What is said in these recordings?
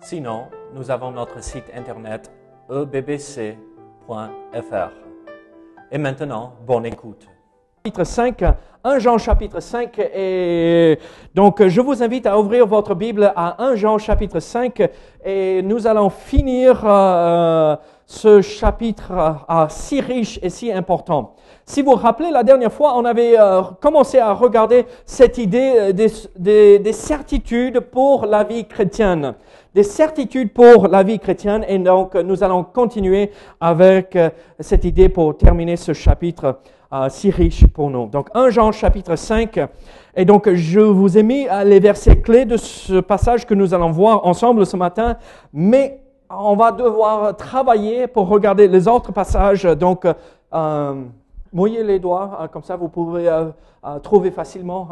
Sinon, nous avons notre site internet ebbc.fr. Et maintenant, bonne écoute. chapitre 5, 1 Jean chapitre 5, et donc je vous invite à ouvrir votre Bible à 1 Jean chapitre 5, et nous allons finir euh, ce chapitre euh, si riche et si important. Si vous vous rappelez, la dernière fois, on avait euh, commencé à regarder cette idée euh, des, des- des certitudes pour la vie chrétienne. Des certitudes pour la vie chrétienne. Et donc, euh, nous allons continuer avec euh, cette idée pour terminer ce chapitre euh, si riche pour nous. Donc, 1 Jean chapitre 5. Et donc, je vous ai mis les versets clés de ce passage que nous allons voir ensemble ce matin. Mais on va devoir travailler pour regarder les autres passages. Donc, euh, mouillez les doigts, euh, comme ça vous pouvez euh, euh, trouver facilement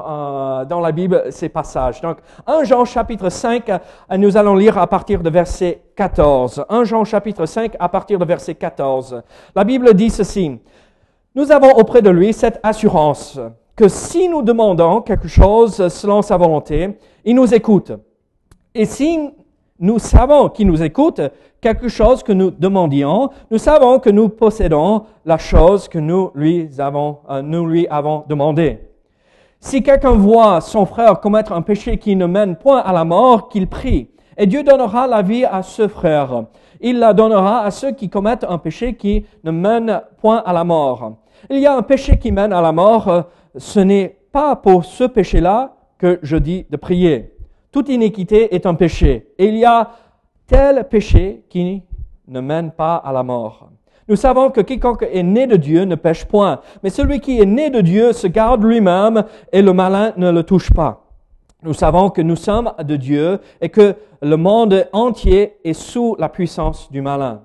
dans la Bible ces passages. Donc, 1 Jean chapitre 5, euh, nous allons lire à partir de verset 14. 1 Jean chapitre 5 à partir de verset 14. La Bible dit ceci. Nous avons auprès de lui cette assurance que si nous demandons quelque chose selon sa volonté, il nous écoute. Et si nous savons qu'il nous écoute, quelque chose que nous demandions, nous savons que nous possédons la chose que nous lui avons, euh, nous lui avons demandé. Si quelqu'un voit son frère commettre un péché qui ne mène point à la mort, qu'il prie. Et Dieu donnera la vie à ce frère. Il la donnera à ceux qui commettent un péché qui ne mène point à la mort. Il y a un péché qui mène à la mort. euh, Ce n'est pas pour ce péché-là que je dis de prier. Toute iniquité est un péché. Et il y a tel péché qui ne mène pas à la mort. Nous savons que quiconque est né de Dieu ne pêche point, mais celui qui est né de Dieu se garde lui-même et le malin ne le touche pas. Nous savons que nous sommes de Dieu et que le monde entier est sous la puissance du malin.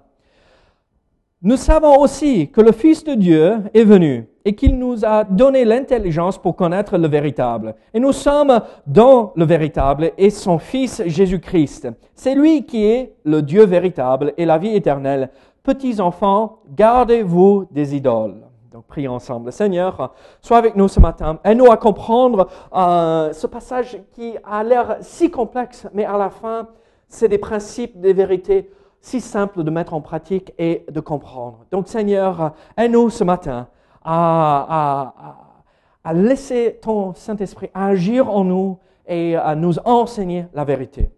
Nous savons aussi que le Fils de Dieu est venu et qu'il nous a donné l'intelligence pour connaître le véritable. Et nous sommes dans le véritable et son Fils Jésus-Christ. C'est lui qui est le Dieu véritable et la vie éternelle. Petits enfants, gardez-vous des idoles. Donc prions ensemble. Seigneur, sois avec nous ce matin. Aide-nous à comprendre euh, ce passage qui a l'air si complexe, mais à la fin, c'est des principes, des vérités si simples de mettre en pratique et de comprendre. Donc Seigneur, aide-nous ce matin à, laisser ton Saint-Esprit agir en nous et à nous enseigner la vérité.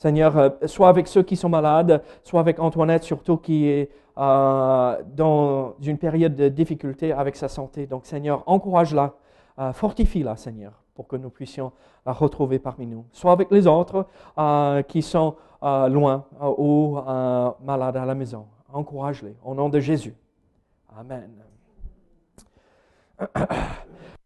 Seigneur, euh, sois avec ceux qui sont malades, sois avec Antoinette surtout qui est euh, dans une période de difficulté avec sa santé. Donc Seigneur, encourage-la, euh, fortifie-la Seigneur, pour que nous puissions la retrouver parmi nous. Sois avec les autres qui sont loin ou malades à la maison. Encourage-les au nom de Jésus. Amen.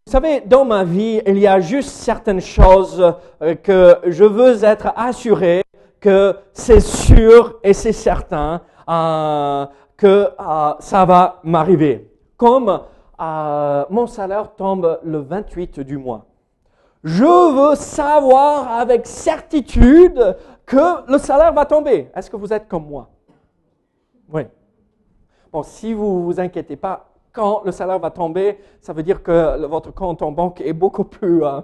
Vous savez, dans ma vie, il y a juste certaines choses euh, que je veux être assuré que c'est sûr et c'est certain euh, que euh, ça va m'arriver. Comme mon salaire tombe le 28 du mois. Je veux savoir avec certitude que le salaire va tomber. Est-ce que vous êtes comme moi? Oui. Bon, si vous vous inquiétez pas, quand le salaire va tomber, ça veut dire que votre compte en banque est beaucoup plus euh,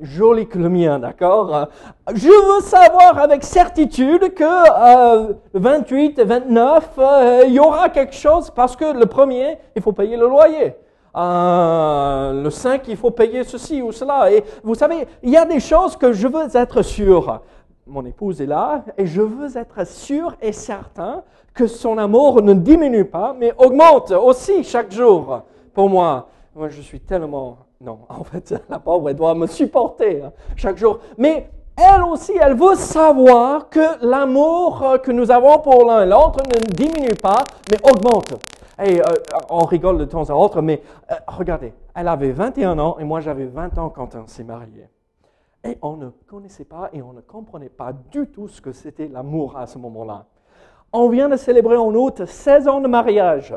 joli que le mien, d'accord? Je veux savoir avec certitude que euh, le 28 et 29, euh, il y aura quelque chose parce que le premier, il faut payer le loyer. Euh, le 5, il faut payer ceci ou cela. Et vous savez, il y a des choses que je veux être sûr. Mon épouse est là et je veux être sûr et certain que son amour ne diminue pas, mais augmente aussi chaque jour pour moi. Moi, je suis tellement... Non, en fait, la pauvre, elle doit me supporter hein, chaque jour. Mais elle aussi, elle veut savoir que l'amour que nous avons pour l'un et l'autre ne diminue pas, mais augmente. Et euh, on rigole de temps à autre, mais euh, regardez, elle avait 21 ans et moi j'avais 20 ans quand on s'est mariés. Et on ne connaissait pas et on ne comprenait pas du tout ce que c'était l'amour à ce moment-là. On vient de célébrer en août 16 ans de mariage.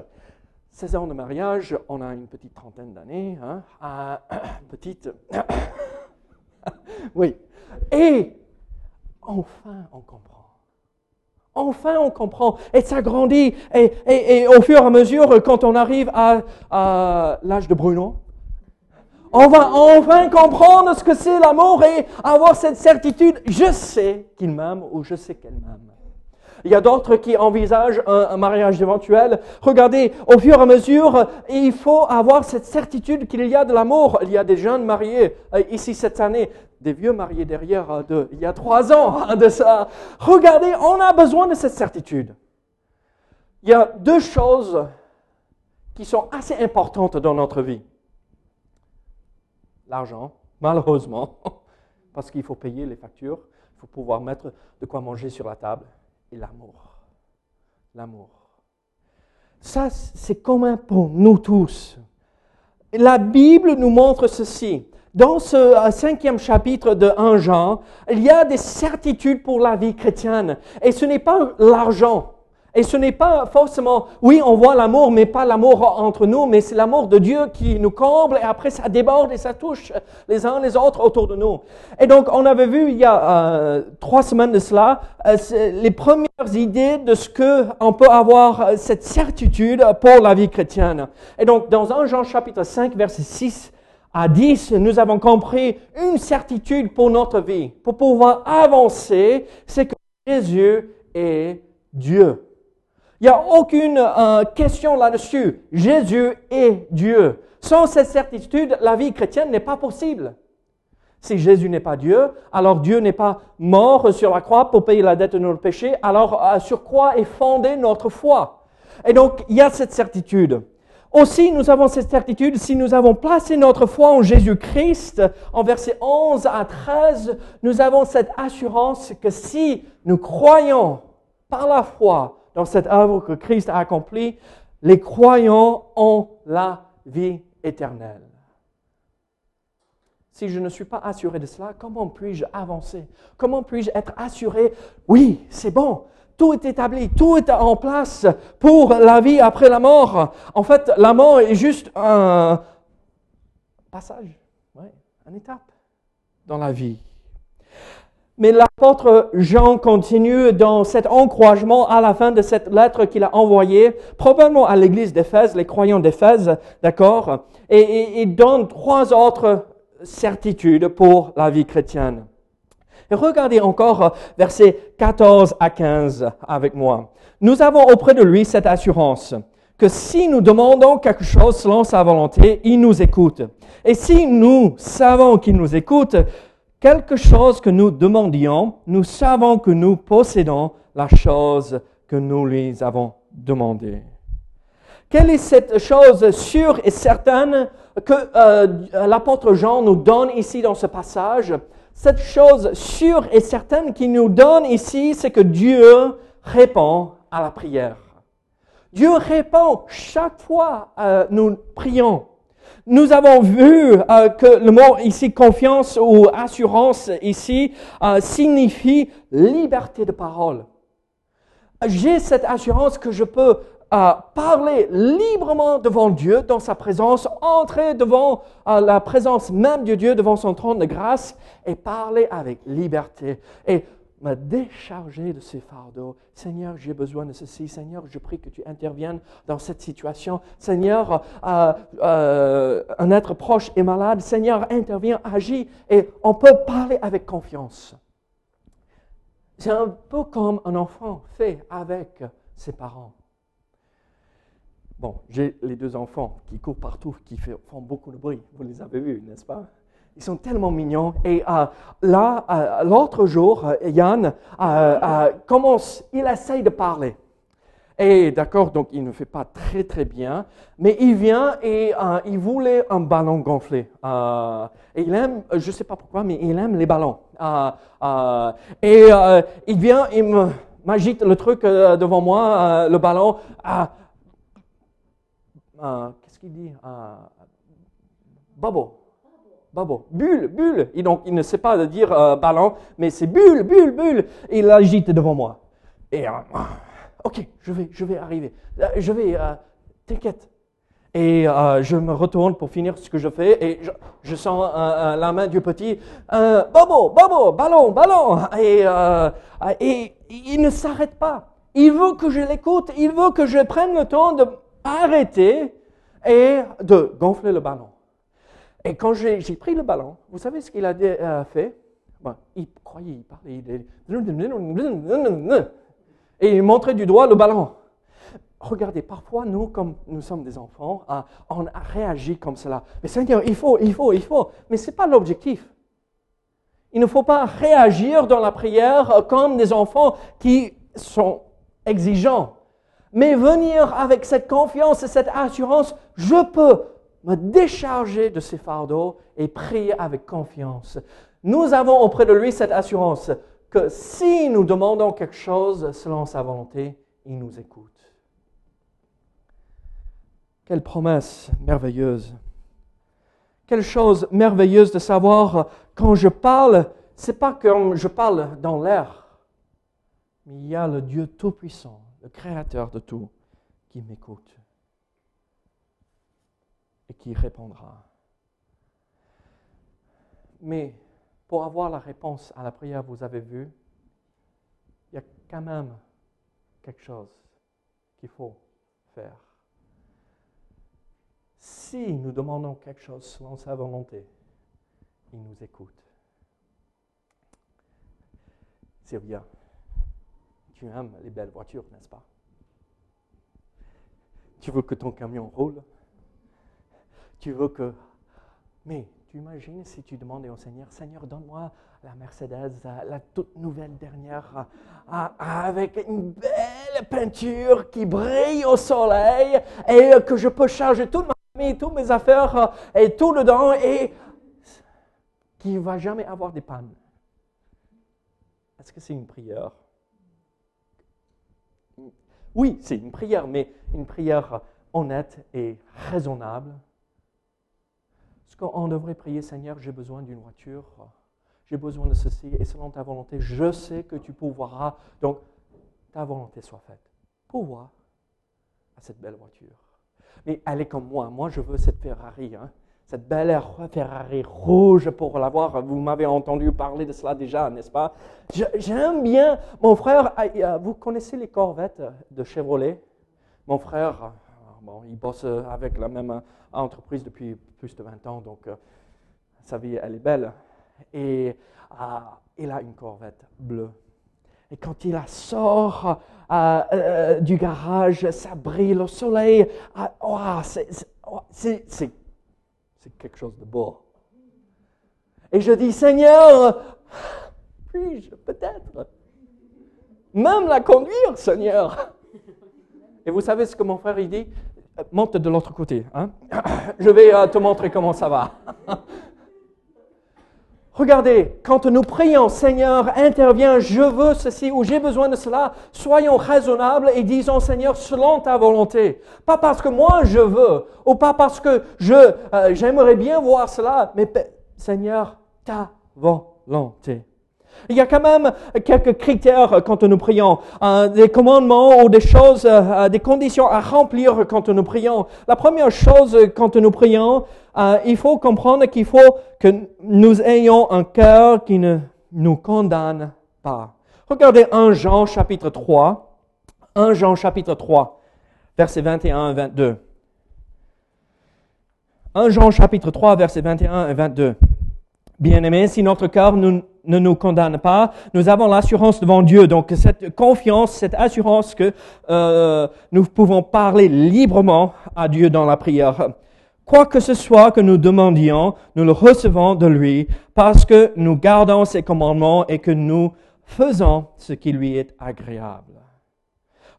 16 ans de mariage, on a une petite trentaine d'années. Hein, petite. oui. Et enfin, on comprend. Enfin, on comprend. Et ça grandit. Et, au fur et à mesure, quand on arrive à l'âge de Bruno, on va enfin comprendre ce que c'est l'amour et avoir cette certitude. Je sais qu'il m'aime ou je sais qu'elle m'aime. Il y a d'autres qui envisagent un, mariage éventuel. Regardez, au fur et à mesure, il faut avoir cette certitude qu'il y a de l'amour. Il y a des jeunes mariés euh, ici cette année, des vieux mariés derrière euh, de, il y a trois ans hein, de ça. Regardez, on a besoin de cette certitude. Il y a deux choses qui sont assez importantes dans notre vie. L'argent, malheureusement, parce qu'il faut payer les factures, il faut pouvoir mettre de quoi manger sur la table et l'amour. L'amour. Ça, c'est commun pour nous tous. La Bible nous montre ceci. Dans ce cinquième chapitre de 1 Jean, il y a des certitudes pour la vie chrétienne. Et ce n'est pas l'argent. Et ce n'est pas forcément, oui, on voit l'amour, mais pas l'amour entre nous, mais c'est l'amour de Dieu qui nous comble et après ça déborde et ça touche les uns les autres autour de nous. Et donc, on avait vu il y a euh, trois semaines de cela euh, les premières idées de ce que on peut avoir euh, cette certitude pour la vie chrétienne. Et donc, dans 1 Jean chapitre 5, verset 6 à 10, nous avons compris une certitude pour notre vie. Pour pouvoir avancer, c'est que Jésus est Dieu. Il n'y a aucune euh, question là-dessus. Jésus est Dieu. Sans cette certitude, la vie chrétienne n'est pas possible. Si Jésus n'est pas Dieu, alors Dieu n'est pas mort sur la croix pour payer la dette de notre péché, alors euh, sur quoi est fondée notre foi? Et donc, il y a cette certitude. Aussi, nous avons cette certitude, si nous avons placé notre foi en Jésus-Christ, en versets 11 à 13, nous avons cette assurance que si nous croyons par la foi dans cette œuvre que Christ a accomplie, les croyants ont la vie éternelle. Si je ne suis pas assuré de cela, comment puis-je avancer? Comment puis-je être assuré? Oui, c'est bon, tout est établi, tout est en place pour la vie après la mort. En fait, la mort est juste un passage, une étape dans la vie. Mais l'apôtre Jean continue dans cet encouragement à la fin de cette lettre qu'il a envoyée, probablement à l'église d'Éphèse, les croyants d'Éphèse, d'accord, et il donne trois autres certitudes pour la vie chrétienne. Et regardez encore versets 14 à 15 avec moi. Nous avons auprès de lui cette assurance que si nous demandons quelque chose selon sa volonté, il nous écoute. Et si nous savons qu'il nous écoute, quelque chose que nous demandions, nous savons que nous possédons la chose que nous lui avons demandée. Quelle est cette chose sûre et certaine que euh, l'apôtre Jean nous donne ici dans ce passage? Cette chose sûre et certaine qu'il nous donne ici, c'est que Dieu répond à la prière. Dieu répond chaque fois euh, nous prions. Nous avons vu euh, que le mot ici confiance ou assurance ici euh, signifie liberté de parole. J'ai cette assurance que je peux euh, parler librement devant Dieu, dans sa présence, entrer devant la présence même de Dieu, devant son trône de grâce et parler avec liberté. Me décharger de ces fardeaux. Seigneur, j'ai besoin de ceci. Seigneur, je prie que tu interviennes dans cette situation. Seigneur, euh, euh, un être proche est malade. Seigneur, intervient, agit. Et on peut parler avec confiance. C'est un peu comme un enfant fait avec ses parents. Bon, j'ai les deux enfants qui courent partout, qui font beaucoup de bruit. Vous les avez vus, n'est-ce pas? Ils sont tellement mignons. Et euh, là, euh, l'autre jour, euh, Yann commence, il essaye de parler. Et d'accord, donc il ne fait pas très très bien, mais il vient et il voulait un ballon gonflé. et il aime, je ne sais pas pourquoi, mais il aime les ballons. et il vient, il m'agite le truc devant moi, le ballon. Qu'est-ce qu'il dit? Bubble. Bubble, bulle, bulle. Et donc, il ne sait pas dire euh, ballon, mais c'est bulle, bulle, bulle. Il l'agite devant moi. Et, euh, ok, je vais, je vais arriver. Euh, je vais, t'inquiète. Et je me retourne pour finir ce que je fais et je, sens la main du petit, bobo, bobo, ballon, ballon. Et, et il ne s'arrête pas. Il veut que je l'écoute, il veut que je prenne le temps d'arrêter et de gonfler le ballon. Et quand j'ai pris le ballon, vous savez ce qu'il a euh, fait? Il croyait, il parlait. Et il montrait du doigt le ballon. Regardez, parfois, nous, comme nous sommes des enfants, euh, on a réagi comme cela. Mais Seigneur, il faut, il faut, il faut. Mais ce n'est pas l'objectif. Il ne faut pas réagir dans la prière euh, comme des enfants qui sont exigeants. Mais venir avec cette confiance et cette assurance, je peux me décharger de ses fardeaux et prier avec confiance. Nous avons auprès de lui cette assurance que si nous demandons quelque chose selon sa volonté, il nous écoute. Quelle promesse merveilleuse. Quelle chose merveilleuse de savoir quand je parle, c'est pas comme je parle dans l'air, mais il y a le Dieu Tout-Puissant, le Créateur de tout, qui m'écoute et qui répondra. Mais pour avoir la réponse à la prière, vous avez vu, il y a quand même quelque chose qu'il faut faire. Si nous demandons quelque chose selon sa volonté, il nous écoute. Sylvia, tu aimes les belles voitures, n'est-ce pas? Tu veux que ton camion roule? Tu veux que... Mais tu imagines si tu demandais au Seigneur, Seigneur, donne-moi la Mercedes, la toute nouvelle dernière, avec une belle peinture qui brille au soleil et que je peux charger toute ma famille, toutes mes affaires et tout dedans et qui ne va jamais avoir des pannes. Est-ce que c'est une prière? Oui, c'est une prière, mais une prière honnête et raisonnable on devrait prier, Seigneur, j'ai besoin d'une voiture, j'ai besoin de ceci, et selon ta volonté, je sais que tu pourvoiras. Donc, ta volonté soit faite. Pourvois à cette belle voiture. Mais elle est comme moi. Moi, je veux cette Ferrari, hein. cette belle Ferrari rouge pour l'avoir. Vous m'avez entendu parler de cela déjà, n'est-ce pas? J'aime bien. Mon frère, vous connaissez les Corvettes de Chevrolet? Mon frère, il bosse avec la même entreprise depuis plus de 20 ans, donc euh, sa vie, elle est belle. Et euh, il a une Corvette bleue. Et quand il la sort euh, du garage, ça brille au soleil. Oh, oh, c'est quelque chose de beau. Et je dis, Seigneur, puis-je peut-être même la conduire, Seigneur? Et vous savez ce que mon frère il dit? Monte de l'autre côté. Hein? Je vais euh, te montrer comment ça va. Regardez, quand nous prions, Seigneur, interviens, je veux ceci ou j'ai besoin de cela, soyons raisonnables et disons, Seigneur, selon ta volonté. Pas parce que moi je veux, ou pas parce que euh, j'aimerais bien voir cela, mais Seigneur, ta volonté. Il y a quand même quelques critères quand nous prions, euh, des commandements ou des choses, euh, des conditions à remplir quand nous prions. La première chose quand nous prions, euh, il faut comprendre qu'il faut que nous ayons un cœur qui ne nous condamne pas. Regardez 1 Jean chapitre 3, 1 Jean chapitre 3, versets 21 et 22. 1 Jean chapitre 3, versets 21 et 22. Bien-aimés, si notre cœur ne nous condamne pas, nous avons l'assurance devant Dieu. Donc cette confiance, cette assurance que euh, nous pouvons parler librement à Dieu dans la prière. Quoi que ce soit que nous demandions, nous le recevons de lui parce que nous gardons ses commandements et que nous faisons ce qui lui est agréable.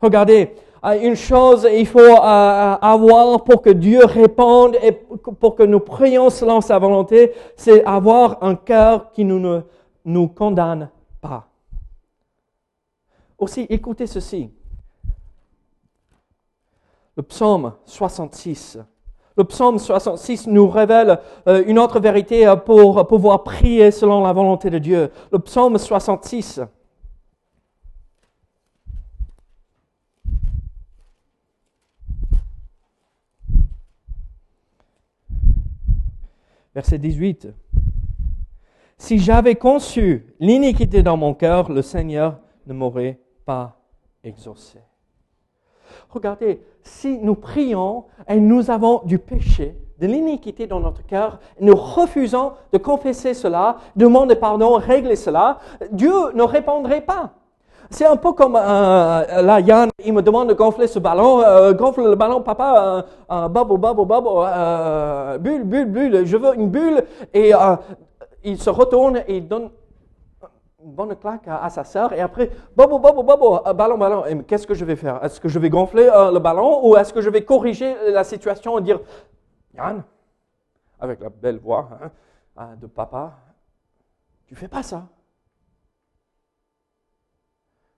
Regardez, une chose il faut euh, avoir pour que Dieu réponde et pour que nous prions selon sa volonté, c'est avoir un cœur qui ne nous condamne pas. Aussi, écoutez ceci. Le psaume 66. Le psaume 66 nous révèle euh, une autre vérité euh, pour pouvoir prier selon la volonté de Dieu. Le psaume 66. Verset 18. Si j'avais conçu l'iniquité dans mon cœur, le Seigneur ne m'aurait pas exaucé. Regardez, si nous prions et nous avons du péché, de l'iniquité dans notre cœur, nous refusons de confesser cela, demander pardon, régler cela, Dieu ne répondrait pas. C'est un peu comme euh, là, Yann, il me demande de gonfler ce ballon. Euh, gonfle le ballon, papa, euh, bubble, bubble, bubble, bulle, bulle, bulle. Je veux une bulle. Et il se retourne et il donne une bonne claque à, sa sœur. Et après, bubble, bubble, bubble, ballon, ballon. Et qu'est-ce que je vais faire? Est-ce que je vais gonfler le ballon ou est-ce que je vais corriger la situation et dire, Yann, avec la belle voix hein, de papa, tu fais pas ça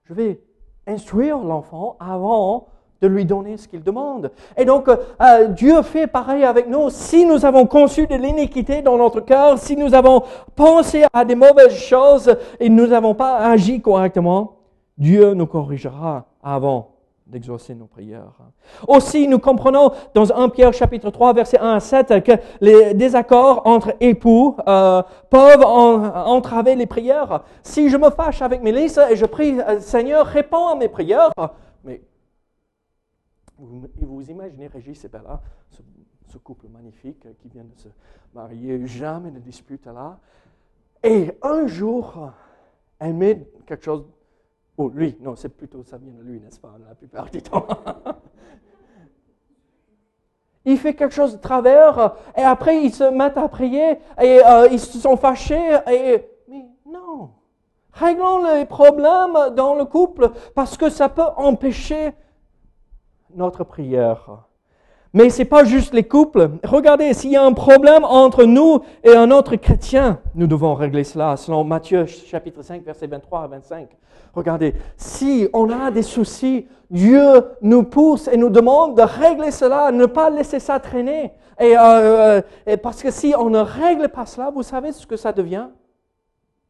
je vais instruire l'enfant avant de lui donner ce qu'il demande. Et donc, euh, Dieu fait pareil avec nous. Si nous avons conçu de l'iniquité dans notre cœur, si nous avons pensé à des mauvaises choses et nous n'avons pas agi correctement, Dieu nous corrigera avant d'exaucer nos prières. Aussi, nous comprenons dans 1 Pierre chapitre 3, verset 1 à 7, que les désaccords entre époux euh, peuvent entraver les prières. Si je me fâche avec Mélisse et je prie, euh, Seigneur, réponds à mes prières, mais vous, vous imaginez Régis et Bella, ce, ce, couple magnifique qui vient de se marier, jamais de dispute là, et un jour, elle met quelque chose Oh, lui, non, c'est plutôt ça vient de lui, n'est-ce pas, la plupart du temps. il fait quelque chose de travers, et après ils se mettent à prier, et euh, ils se sont fâchés, et... Mais non, réglons les problèmes dans le couple, parce que ça peut empêcher notre prière. Mais ce n'est pas juste les couples. Regardez, s'il y a un problème entre nous et un autre chrétien, nous devons régler cela selon Matthieu chapitre 5, verset 23 à 25. Regardez, si on a des soucis, Dieu nous pousse et nous demande de régler cela, ne pas laisser ça traîner. Et, euh, et parce que si on ne règle pas cela, vous savez ce que ça devient?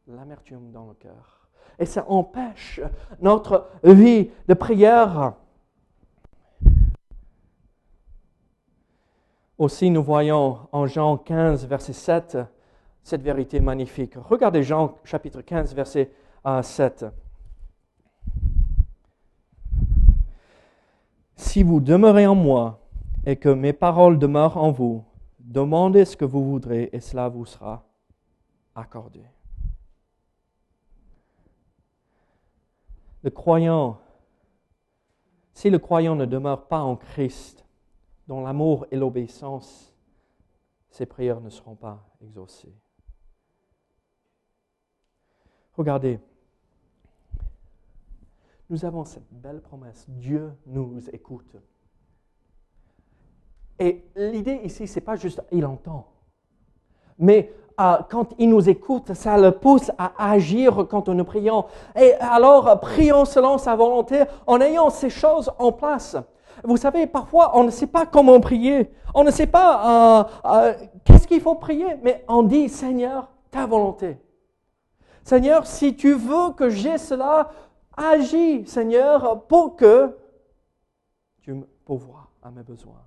L'amertume dans le cœur. Et ça empêche notre vie de prière. Aussi, nous voyons en Jean 15, verset 7, cette vérité magnifique. Regardez Jean chapitre 15, verset 7. Si vous demeurez en moi et que mes paroles demeurent en vous, demandez ce que vous voudrez et cela vous sera accordé. Le croyant, si le croyant ne demeure pas en Christ, dans l'amour et l'obéissance, ces prières ne seront pas exaucées. Regardez, nous avons cette belle promesse. Dieu nous écoute. Et l'idée ici, ce n'est pas juste il entend, mais euh, quand il nous écoute, ça le pousse à agir quand nous prions. Et alors, prions selon sa volonté en ayant ces choses en place. Vous savez, parfois, on ne sait pas comment prier. On ne sait pas euh, euh, qu'est-ce qu'il faut prier, mais on dit, Seigneur, ta volonté. Seigneur, si tu veux que j'ai cela, agis, Seigneur, pour que tu me pourvoies à mes besoins.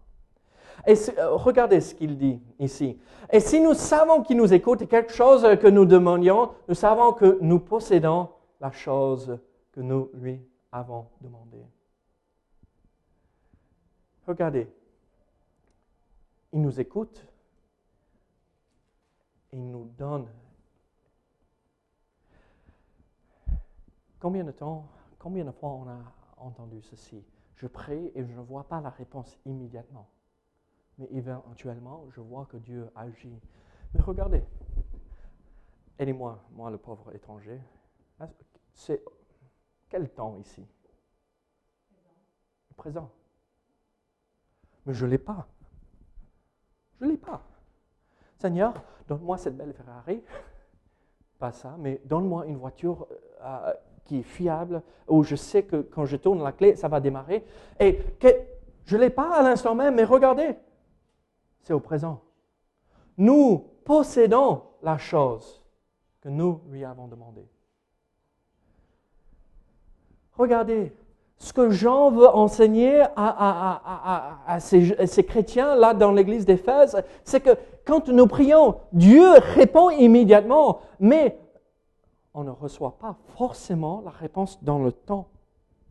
Et euh, regardez ce qu'il dit ici. Et si nous savons qu'il nous écoute et quelque chose que nous demandions, nous savons que nous possédons la chose que nous lui avons demandée. Regardez, il nous écoute et il nous donne. Combien de temps, combien de fois on a entendu ceci? Je prie et je ne vois pas la réponse immédiatement. Mais éventuellement, je vois que Dieu agit. Mais regardez, aidez-moi, moi le pauvre étranger. C'est quel temps ici? Présent mais je ne l'ai pas. Je ne l'ai pas. Seigneur, donne-moi cette belle Ferrari. Pas ça, mais donne-moi une voiture euh, qui est fiable, où je sais que quand je tourne la clé, ça va démarrer. Et que, je ne l'ai pas à l'instant même, mais regardez, c'est au présent. Nous possédons la chose que nous lui avons demandé. Regardez, ce que Jean veut enseigner à, ces, chrétiens-là dans l'église d'Éphèse, c'est que quand nous prions, Dieu répond immédiatement, mais on ne reçoit pas forcément la réponse dans le temps,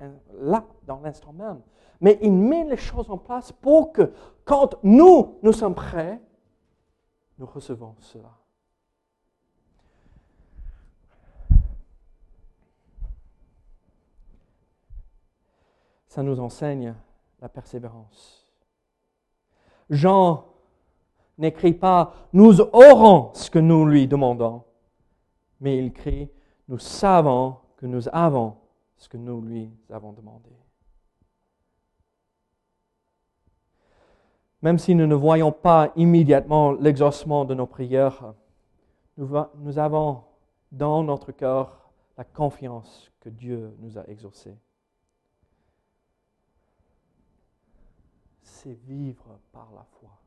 hein, là, dans l'instant même. Mais il met les choses en place pour que quand nous, nous sommes prêts, nous recevons cela. Ça nous enseigne la persévérance. Jean n'écrit pas Nous aurons ce que nous lui demandons, mais il écrit Nous savons que nous avons ce que nous lui avons demandé. Même si nous ne voyons pas immédiatement l'exaucement de nos prières, nous, avons dans notre cœur la confiance que Dieu nous a exaucés. C'est vivre par la foi.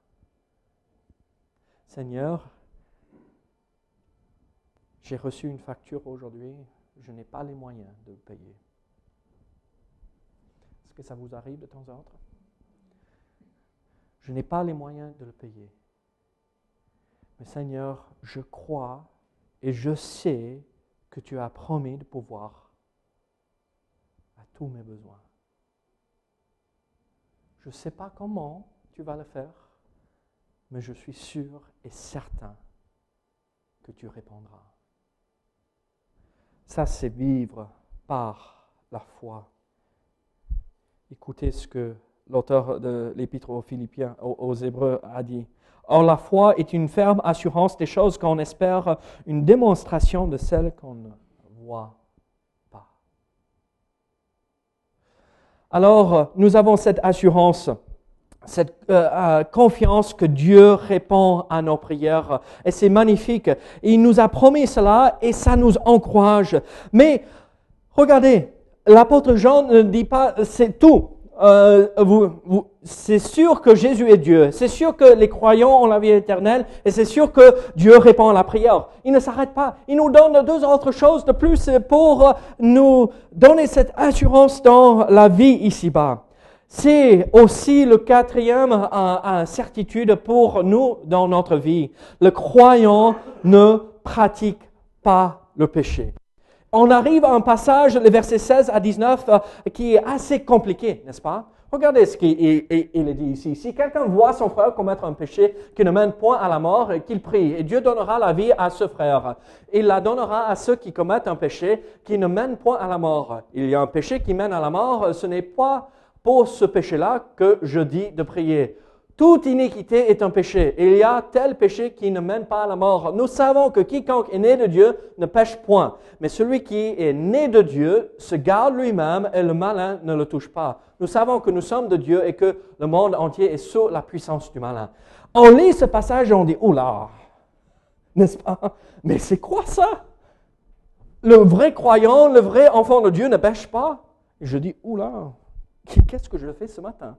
Seigneur, j'ai reçu une facture aujourd'hui, je n'ai pas les moyens de payer. Est-ce que ça vous arrive de temps en temps Je n'ai pas les moyens de le payer. Mais Seigneur, je crois et je sais que tu as promis de pouvoir à tous mes besoins. Je ne sais pas comment tu vas le faire, mais je suis sûr et certain que tu répondras. Ça, c'est vivre par la foi. Écoutez ce que l'auteur de l'Épître aux Philippiens, aux Hébreux, a dit. Or, la foi est une ferme assurance des choses qu'on espère, une démonstration de celles qu'on voit alors nous avons cette assurance, cette euh, euh, confiance que Dieu répond à nos prières. Et c'est magnifique. Il nous a promis cela et ça nous encourage. Mais regardez, l'apôtre Jean ne dit pas c'est tout. Euh, vous, c'est sûr que Jésus est Dieu. C'est sûr que les croyants ont la vie éternelle et c'est sûr que Dieu répond à la prière. Il ne s'arrête pas. Il nous donne deux autres choses de plus pour nous donner cette assurance dans la vie ici-bas. C'est aussi le quatrième certitude pour nous dans notre vie. Le croyant ne pratique pas le péché on arrive à un passage, le verset 16 à 19, euh, qui est assez compliqué, n'est-ce pas? Regardez ce qu'il dit ici. Si quelqu'un voit son frère commettre un péché qui ne mène point à la mort, qu'il prie, et Dieu donnera la vie à ce frère. Il la donnera à ceux qui commettent un péché qui ne mène point à la mort. Il y a un péché qui mène à la mort, ce n'est pas pour ce péché-là que je dis de prier. Toute iniquité est un péché. Il y a tel péché qui ne mène pas à la mort. Nous savons que quiconque est né de Dieu ne pêche point. Mais celui qui est né de Dieu se garde lui-même et le malin ne le touche pas. Nous savons que nous sommes de Dieu et que le monde entier est sous la puissance du malin. On lit ce passage et on dit, oula, n'est-ce pas? Mais c'est quoi ça? Le vrai croyant, le vrai enfant de Dieu ne pêche pas? Je dis, oula, qu'est-ce que je fais ce matin?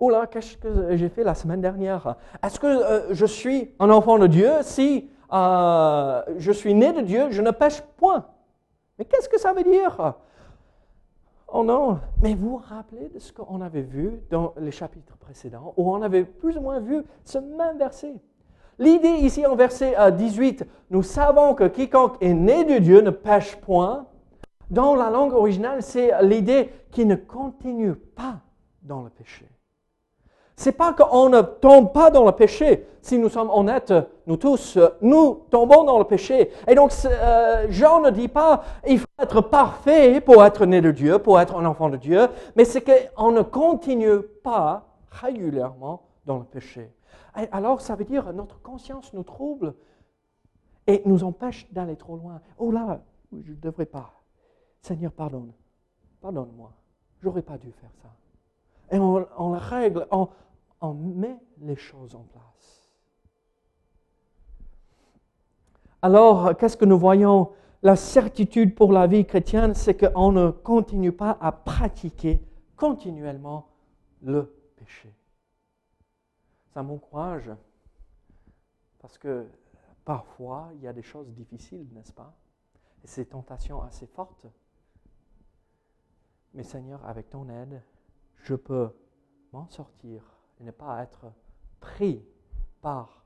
Oh là, qu'est-ce que j'ai fait la semaine dernière? Est-ce que euh, je suis un enfant de Dieu? Si euh, je suis né de Dieu, je ne pêche point Mais qu'est-ce que ça veut dire? Oh non, mais vous vous rappelez de ce qu'on avait vu dans les chapitres précédents, où on avait plus ou moins vu ce même verset? L'idée ici en verset 18, euh, nous savons que quiconque est né de Dieu ne pêche point. Dans la langue originale, c'est l'idée qui ne continue pas dans le péché. C'est pas qu'on ne tombe pas dans le péché. Si nous sommes honnêtes, nous tous, nous tombons dans le péché. Et donc, euh, Jean ne dit pas il faut être parfait pour être né de Dieu, pour être un enfant de Dieu, mais c'est qu'on ne continue pas régulièrement dans le péché. alors, ça veut dire notre conscience nous trouble et nous empêche d'aller trop loin. Oh là, je ne devrais pas. Seigneur, pardonne. Pardonne-moi. J'aurais pas dû faire ça. Et on, règle, on, on met les choses en place. Alors, qu'est-ce que nous voyons? La certitude pour la vie chrétienne, c'est qu'on ne continue pas à pratiquer continuellement le péché. Ça m'encourage parce que parfois, il y a des choses difficiles, n'est-ce pas? Et ces tentations assez fortes. Mais Seigneur, avec ton aide, je peux m'en sortir et ne pas être pris par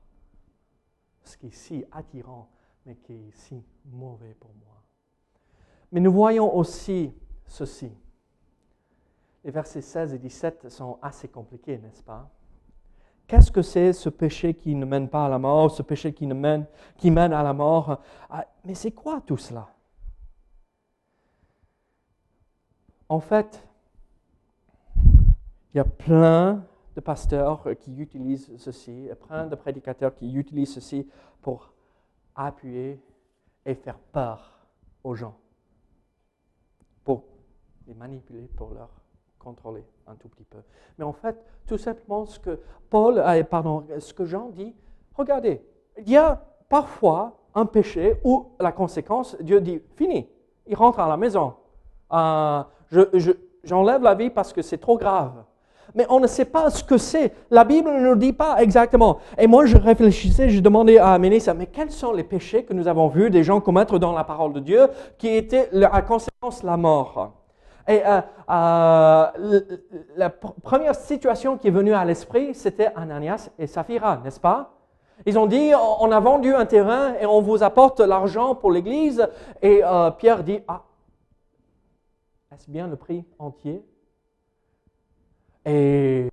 ce qui est si attirant, mais qui est si mauvais pour moi. Mais nous voyons aussi ceci. Les versets 16 et 17 sont assez compliqués, n'est-ce pas? Qu'est-ce que c'est ce péché qui ne mène pas à la mort, ce péché qui, mène, qui mène à la mort? Ah, Mais c'est quoi tout cela? En fait, il y a plein de pasteurs qui utilisent ceci, plein de prédicateurs qui utilisent ceci pour appuyer et faire peur aux gens, pour les manipuler, pour leur contrôler un tout petit peu. Mais en fait, tout simplement ce que Paul, pardon, ce que Jean dit, regardez, il y a parfois un péché où la conséquence, Dieu dit, fini, il rentre à la maison. Euh, j'enlève la vie parce que c'est trop grave. Mais on ne sait pas ce que c'est. La Bible ne nous dit pas exactement. Et moi, je réfléchissais, je demandais à Mélissa, mais quels sont les péchés que nous avons vus des gens commettre dans la parole de Dieu qui étaient à conséquence la mort? Et euh, euh, la première situation qui est venue à l'esprit, c'était Ananias et Saphira, n'est-ce pas? Ils ont dit, on a vendu un terrain et on vous apporte l'argent pour l'église. Et euh, Pierre dit, ah, est-ce bien le prix entier? Et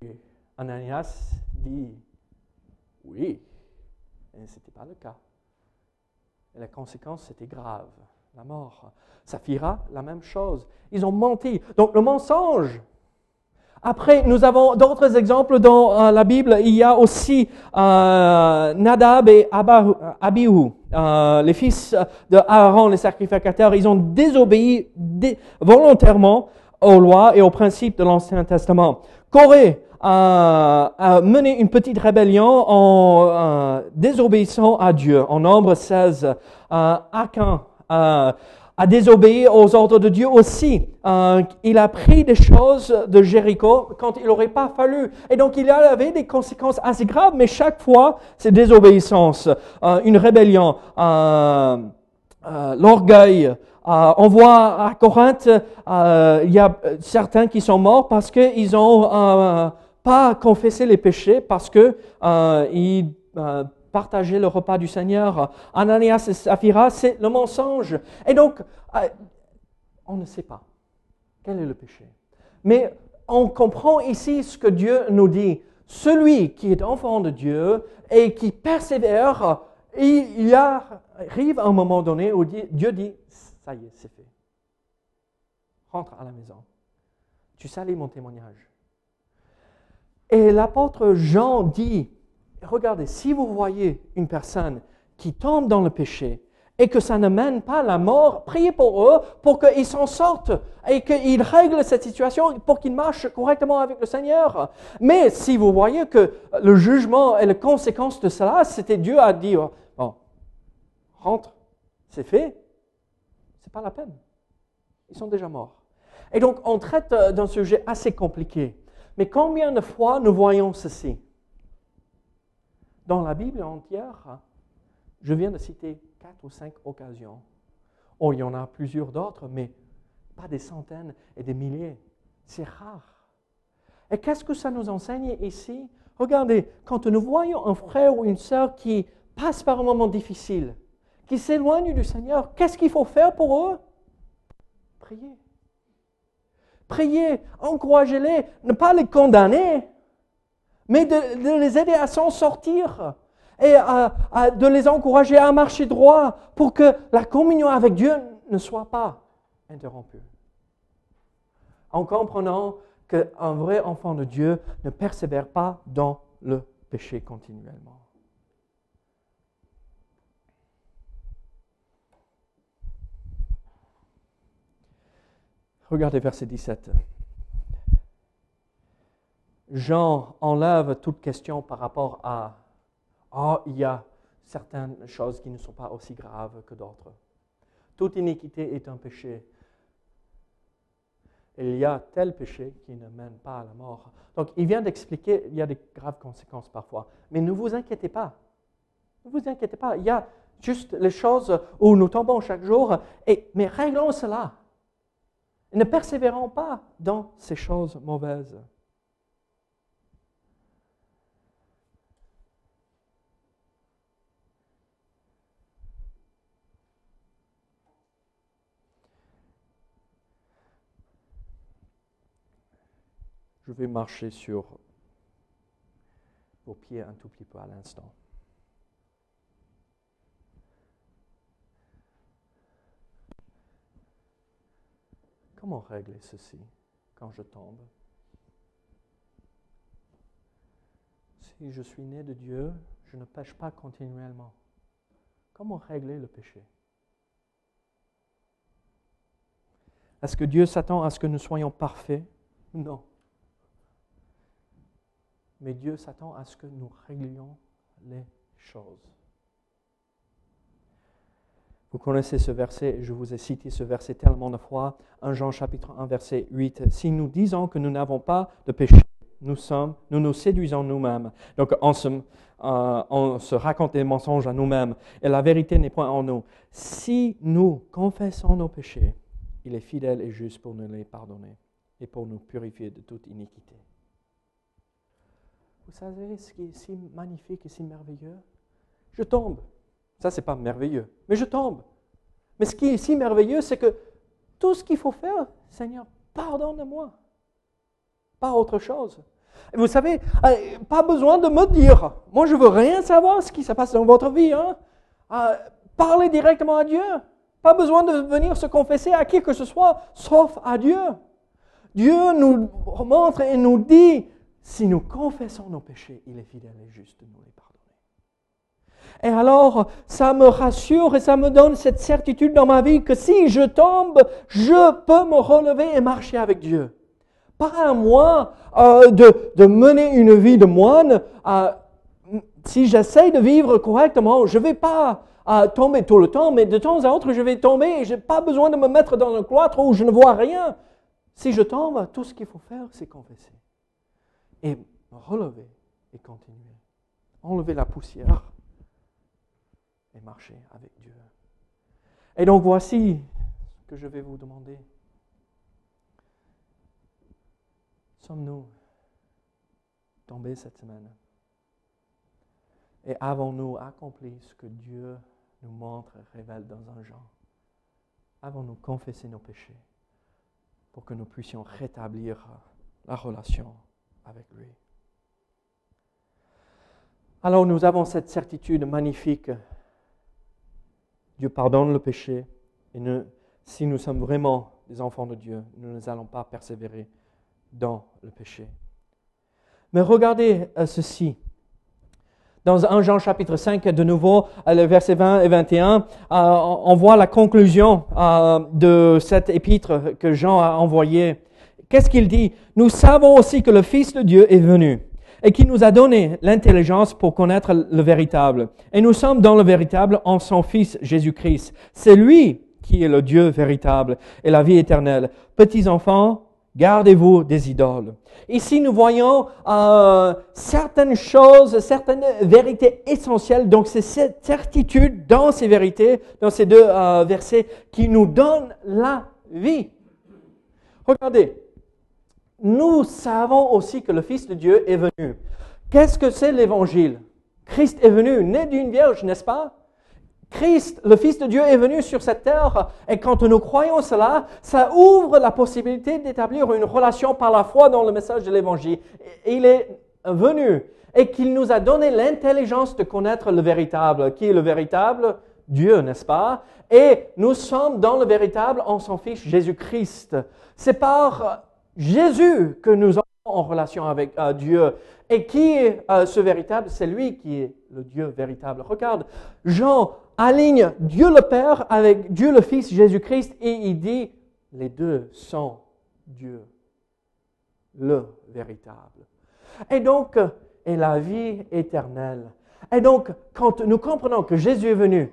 Ananias dit, oui, et ce n'était pas le cas. Et la conséquence, c'était grave la mort. Saphira, la même chose. Ils ont menti. Donc le mensonge. Après, nous avons d'autres exemples dans euh, la Bible. Il y a aussi euh, Nadab et Abihu, euh, les fils de Aaron, les sacrificateurs. Ils ont désobéi volontairement aux lois et aux principes de l'Ancien Testament. Corée, a, mené une petite rébellion en désobéissant à Dieu. En nombre 16, Akan euh, a désobéi aux ordres de Dieu aussi. Euh, il a pris des choses de Jéricho quand il n'aurait pas fallu. Et donc il y avait des conséquences assez graves, mais chaque fois, c'est désobéissance, euh, une rébellion, l'orgueil. On voit à Corinthe, il y a certains qui sont morts parce qu'ils n'ont pas confessé les péchés, parce que ils partager le repas du Seigneur. Ananias et Saphira, c'est le mensonge. Et donc, euh, on ne sait pas quel est le péché. Mais on comprend ici ce que Dieu nous dit. Celui qui est enfant de Dieu et qui persévère, il y arrive un moment donné où Dieu dit, ça y est, c'est fait. Rentre à la maison. Tu salis mon témoignage. Et l'apôtre Jean dit, regardez, si vous voyez une personne qui tombe dans le péché et que ça ne mène pas à la mort, priez pour eux pour qu'ils s'en sortent et qu'ils règlent cette situation pour qu'ils marchent correctement avec le Seigneur. Mais si vous voyez que le jugement et les conséquences de cela, c'était Dieu à dire, bon, rentre, c'est fait, c'est pas la peine. Ils sont déjà morts. Et donc, on traite d'un sujet assez compliqué. Mais combien de fois nous voyons ceci? Dans la Bible entière, je viens de citer quatre ou cinq occasions. Oh, il y en a plusieurs d'autres, mais pas des centaines et des milliers. C'est rare. Et qu'est-ce que ça nous enseigne ici? Regardez, quand nous voyons un frère ou une sœur qui passe par un moment difficile, qui s'éloigne du Seigneur, qu'est-ce qu'il faut faire pour eux? Prier. Prier, encouragez-les, ne pas les condamner, mais de, les aider à s'en sortir et de les encourager à marcher droit pour que la communion avec Dieu ne soit pas interrompue. En comprenant qu'un vrai enfant de Dieu ne persévère pas dans le péché continuellement. Regardez verset 17. Jean enlève toute question par rapport à Ah, il y a certaines choses qui ne sont pas aussi graves que d'autres. Toute iniquité est un péché. il y a tel péché qui ne mène pas à la mort. Donc, il vient d'expliquer, il y a des graves conséquences parfois. Mais ne vous inquiétez pas. Ne vous inquiétez pas. Il y a juste les choses où nous tombons chaque jour. Et, mais réglons cela. Ne persévérons pas dans ces choses mauvaises. Je vais marcher sur vos pieds un tout petit peu à l'instant. Comment régler ceci quand je tombe? Si je suis né de Dieu, je ne pêche pas continuellement. Comment régler le péché? Est-ce que Dieu s'attend à ce que nous soyons parfaits? Non. Mais Dieu s'attend à ce que nous réglions les choses. Vous connaissez ce verset, je vous ai cité ce verset tellement de fois, 1 Jean chapitre 1 verset 8. Si nous disons que nous n'avons pas de péché, nous sommes, nous nous séduisons nous-mêmes. Donc on se, euh, on se raconte des mensonges à nous-mêmes et la vérité n'est point en nous. Si nous confessons nos péchés, il est fidèle et juste pour nous les pardonner et pour nous purifier de toute iniquité. Vous savez ce qui est si magnifique et si merveilleux? Je tombe. Ça, c'est pas merveilleux, mais je tombe. Mais ce qui est si merveilleux, c'est que tout ce qu'il faut faire, Seigneur, pardonne-moi. Pas autre chose. Vous savez, euh, pas besoin de me dire. Moi, je veux rien savoir ce qui se passe dans votre vie. Hein. Euh, parlez directement à Dieu. Pas besoin de venir se confesser à qui que ce soit, sauf à Dieu. Dieu nous montre et nous dit si nous confessons nos péchés, il est fidèle et juste de nous les pardonner. Et alors, ça me rassure et ça me donne cette certitude dans ma vie que si je tombe, je peux me relever et marcher avec Dieu. Pas à moi euh, de, mener une vie de moine. Si j'essaie de vivre correctement, je ne vais pas tomber tout le temps, mais de temps à autre, je vais tomber et je n'ai pas besoin de me mettre dans un cloître où je ne vois rien. Si je tombe, tout ce qu'il faut faire, c'est confesser et relever et continuer. Enlever la poussière et marcher avec Dieu. Et donc voici ce que je vais vous demander. Sommes-nous tombés cette semaine? Et avons-nous accompli ce que Dieu nous montre et révèle dans un genre Avons-nous confessé nos péchés pour que nous puissions rétablir la relation avec lui? Alors nous avons cette certitude magnifique. Dieu pardonne le péché et si nous sommes vraiment des enfants de Dieu, nous ne allons pas persévérer dans le péché. Mais regardez euh, ceci. Dans 1 Jean chapitre 5, de nouveau, euh, le verset 20 et 21, euh, on voit la conclusion de cette épître que Jean a envoyée qu'est-ce qu'il dit? Nous savons aussi que le Fils de Dieu est venu et qui nous a donné l'intelligence pour connaître le véritable. Et nous sommes dans le véritable en son Fils Jésus-Christ. C'est lui qui est le Dieu véritable et la vie éternelle. Petits enfants, gardez-vous des idoles. Ici, nous voyons euh, certaines choses, certaines vérités essentielles. Donc, c'est cette certitude dans ces vérités, dans ces deux euh, versets, qui nous donne la vie. Regardez, nous savons aussi que le Fils de Dieu est venu. Qu'est-ce que c'est l'évangile? Christ est venu, né d'une vierge, n'est-ce pas? Christ, le Fils de Dieu, est venu sur cette terre et quand nous croyons cela, ça ouvre la possibilité d'établir une relation par la foi dans le message de l'Évangile. Il est venu et qu'il nous a donné l'intelligence de connaître le véritable. Qui est le véritable? Dieu, n'est-ce pas? Et nous sommes dans le véritable en son Fils Jésus-Christ. C'est par Jésus que nous avons en relation avec euh, Dieu. Et qui est euh, ce véritable? C'est lui qui est le Dieu véritable. Regarde, Jean aligne Dieu le Père avec Dieu le Fils, Jésus-Christ, et il dit, les deux sont Dieu, le véritable. Et donc, et la vie éternelle. Et donc, quand nous comprenons que Jésus est venu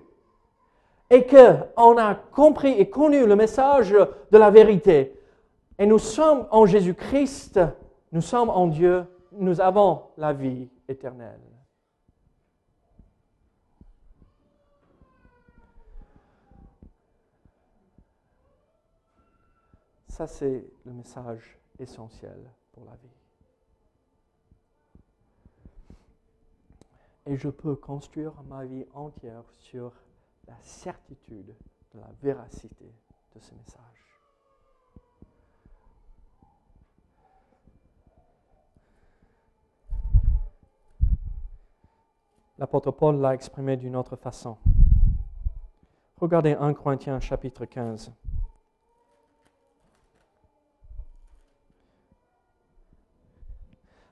et qu'on a compris et connu le message de la vérité, Et nous sommes en Jésus-Christ, nous sommes en Dieu, nous avons la vie éternelle. Ça, c'est le message essentiel pour la vie. Et je peux construire ma vie entière sur la certitude de la véracité de ce message. L'apôtre Paul l'a exprimé d'une autre façon. Regardez 1 Corinthiens chapitre 15.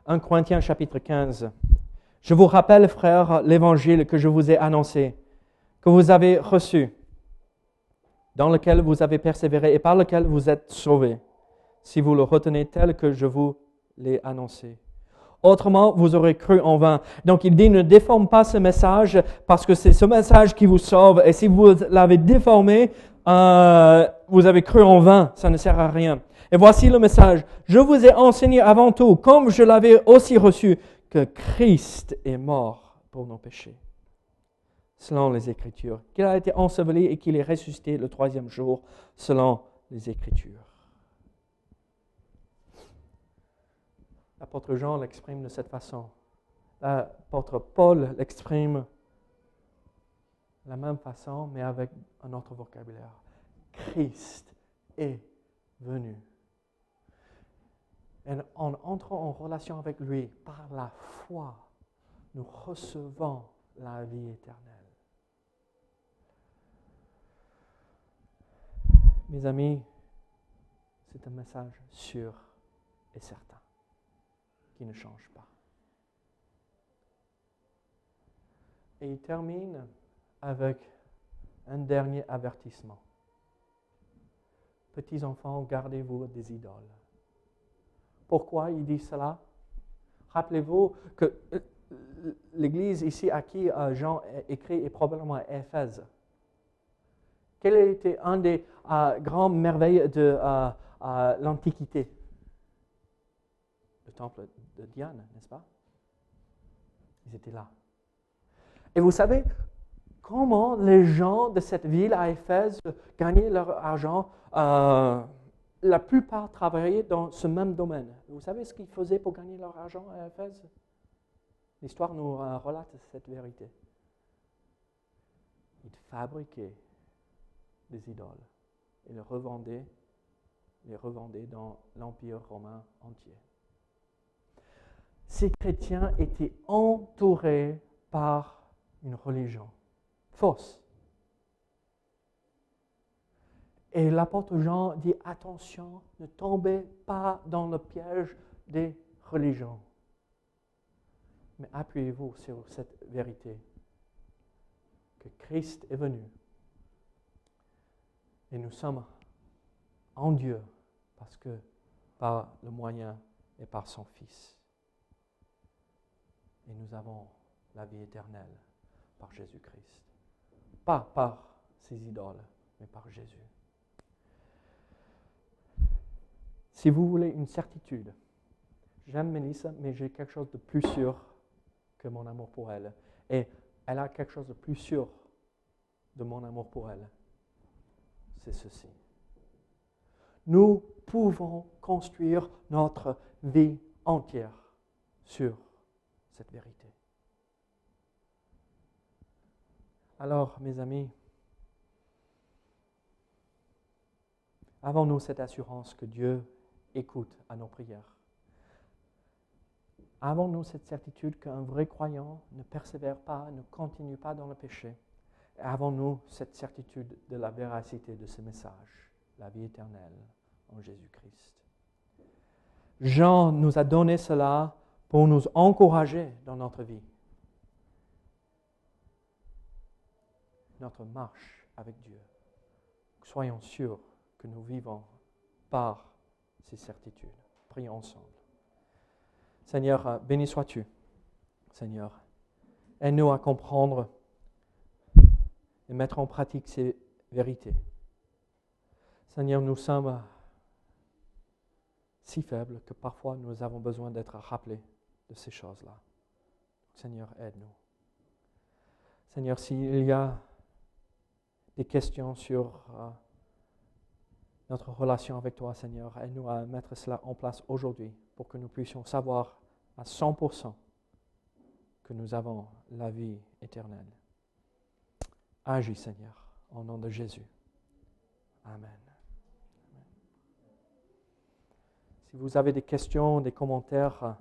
1 Corinthiens chapitre 15. Je vous rappelle, frères, l'évangile que je vous ai annoncé, que vous avez reçu, dans lequel vous avez persévéré et par lequel vous êtes sauvés, si vous le retenez tel que je vous l'ai annoncé. Autrement, vous aurez cru en vain. Donc il dit, ne déforme pas ce message parce que c'est ce message qui vous sauve. Et si vous l'avez déformé, euh, vous avez cru en vain. Ça ne sert à rien. Et voici le message. Je vous ai enseigné avant tout, comme je l'avais aussi reçu, que Christ est mort pour nos péchés, selon les Écritures, qu'il a été enseveli et qu'il est ressuscité le troisième jour, selon les Écritures. L'apôtre Jean l'exprime de cette façon. L'apôtre Paul l'exprime de la même façon, mais avec un autre vocabulaire. Christ est venu et en entrant en relation avec lui par la foi, nous recevons la vie éternelle. Mes amis, c'est un message sûr et certain ne change pas. Et il termine avec un dernier avertissement. Petits enfants, gardez-vous des idoles. Pourquoi il dit cela? Rappelez-vous que euh, l'église ici à qui euh, Jean écrit est probablement à Éphèse. Quel été un des euh, grandes merveilles de l'Antiquité? Le temple de Diane, n'est-ce pas? Ils étaient là. Et vous savez comment les gens de cette ville à Éphèse gagnaient leur argent? La plupart travaillaient dans ce même domaine. Vous savez ce qu'ils faisaient pour gagner leur argent à Éphèse? L'histoire nous euh, relate cette vérité. Ils fabriquaient des idoles et les revendaient, les revendaient dans l'Empire romain entier. Ces chrétiens étaient entourés par une religion fausse Et l'apôtre Jean dit, attention, ne tombez pas dans le piège des religions. Mais appuyez-vous sur cette vérité, que Christ est venu. Et nous sommes en Dieu parce que par le moyen et par son Fils. Et nous avons la vie éternelle par Jésus-Christ. Pas par ses idoles, mais par Jésus. Si vous voulez une certitude, j'aime Mélissa, mais j'ai quelque chose de plus sûr que mon amour pour elle. Et elle a quelque chose de plus sûr de mon amour pour elle. C'est ceci. Nous pouvons construire notre vie entière sur cette vérité. Alors, mes amis, avons-nous cette assurance que Dieu écoute à nos prières? Avons-nous cette certitude qu'un vrai croyant ne persévère pas, ne continue pas dans le péché? Avons-nous cette certitude de la véracité de ce message, la vie éternelle en Jésus-Christ? Jean nous a donné cela pour nous encourager dans notre vie, notre marche avec Dieu. Soyons sûrs que nous vivons par ces certitudes. Prions ensemble. Seigneur, euh, béni sois-tu. Seigneur, aide-nous à comprendre et mettre en pratique ces vérités. Seigneur, nous sommes si faibles que parfois nous avons besoin d'être rappelés de ces choses-là. Seigneur, aide-nous. Seigneur, s'il y a des questions sur euh, notre relation avec toi, Seigneur, aide-nous à mettre cela en place aujourd'hui pour que nous puissions savoir à 100% que nous avons la vie éternelle. Agis, Seigneur, au nom de Jésus. Amen. Si vous avez des questions, des commentaires,